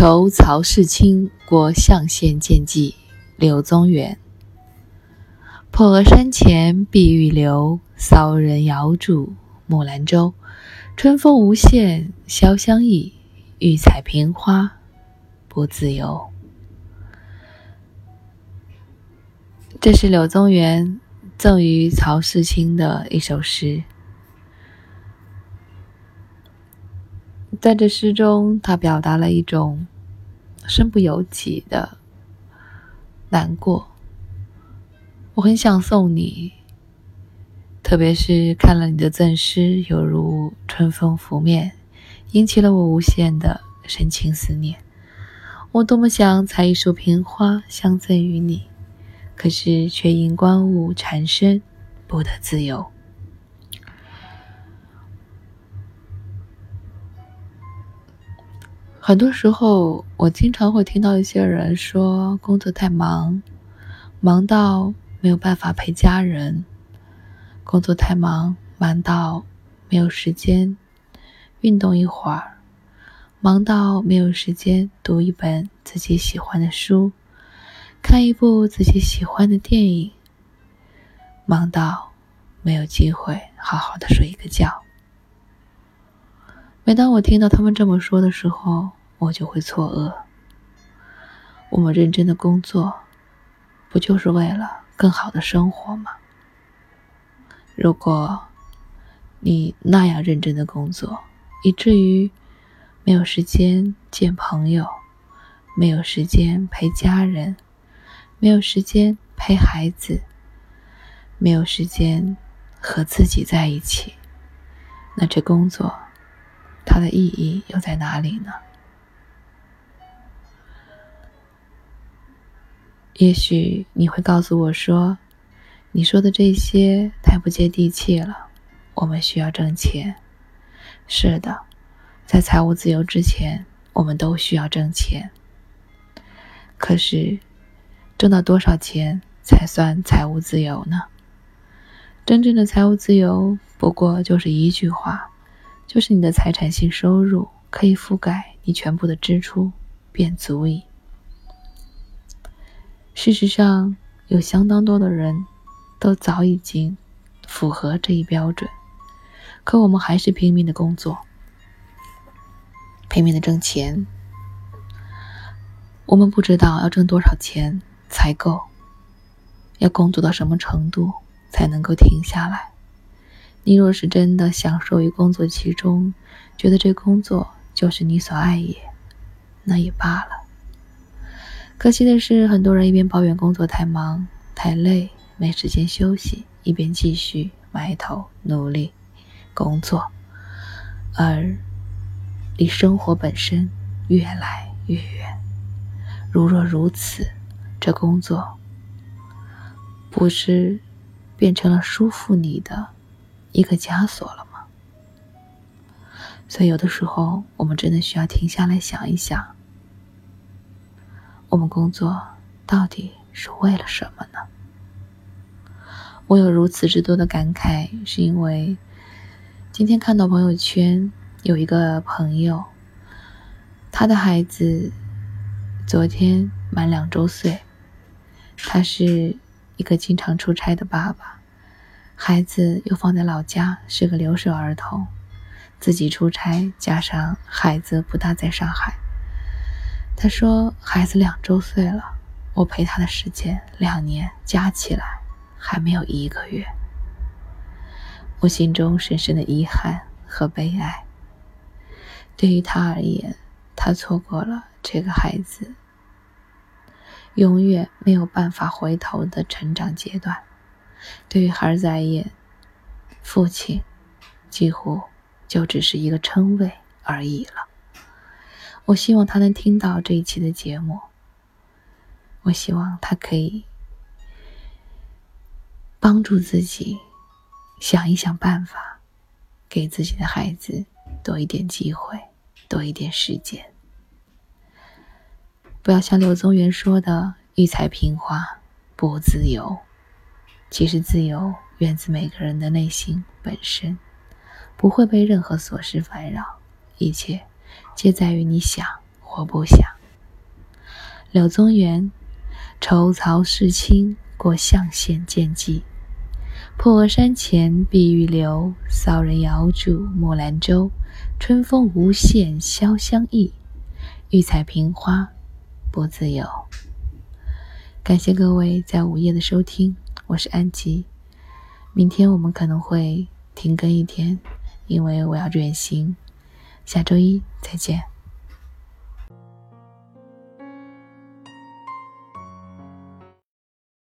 愁曹世清过象县见记，柳宗元。破峨山前碧玉流，骚人遥祝木兰舟。春风无限潇湘意，欲采萍花不自由。这是柳宗元赠予曹世清的一首诗。在这诗中，他表达了一种身不由己的难过。我很想送你，特别是看了你的赠诗，犹如春风拂面，引起了我无限的深情思念。我多么想采一束瓶花相赠于你，可是却因观物缠身，不得自由。很多时候，我经常会听到一些人说工作太忙，忙到没有办法陪家人；工作太忙，忙到没有时间运动一会儿，忙到没有时间读一本自己喜欢的书，看一部自己喜欢的电影，忙到没有机会好好的睡一个觉。每当我听到他们这么说的时候，我就会错愕。我们认真的工作，不就是为了更好的生活吗？如果你那样认真的工作，以至于没有时间见朋友，没有时间陪家人，没有时间陪孩子，没有时间和自己在一起，那这工作它的意义又在哪里呢？也许你会告诉我说：“你说的这些太不接地气了。”我们需要挣钱。是的，在财务自由之前，我们都需要挣钱。可是，挣到多少钱才算财务自由呢？真正的财务自由，不过就是一句话，就是你的财产性收入可以覆盖你全部的支出，便足矣。事实上，有相当多的人都早已经符合这一标准，可我们还是拼命的工作，拼命的挣钱。我们不知道要挣多少钱才够，要工作到什么程度才能够停下来。你若是真的享受于工作其中，觉得这工作就是你所爱也，那也罢了。可惜的是，很多人一边抱怨工作太忙太累，没时间休息，一边继续埋头努力工作，而离生活本身越来越远。如若如此，这工作不是变成了束缚你的一个枷锁了吗？所以，有的时候我们真的需要停下来想一想。我们工作到底是为了什么呢？我有如此之多的感慨，是因为今天看到朋友圈有一个朋友，他的孩子昨天满两周岁，他是一个经常出差的爸爸，孩子又放在老家，是个留守儿童，自己出差，加上孩子不大在上海。他说：“孩子两周岁了，我陪他的时间两年加起来还没有一个月。我心中深深的遗憾和悲哀。对于他而言，他错过了这个孩子永远没有办法回头的成长阶段。对于孩子而言，父亲几乎就只是一个称谓而已了。”我希望他能听到这一期的节目。我希望他可以帮助自己想一想办法，给自己的孩子多一点机会，多一点时间。不要像柳宗元说的“欲采萍花不自由”。其实，自由源自每个人的内心本身，不会被任何琐事烦扰，一切。皆在于你想或不想。柳宗元，愁曹世卿过象县见迹。破额山前碧玉流，骚人遥祝木兰舟。春风无限潇湘意，欲采萍花不自由。感谢各位在午夜的收听，我是安吉。明天我们可能会停更一天，因为我要远行。下周一再见。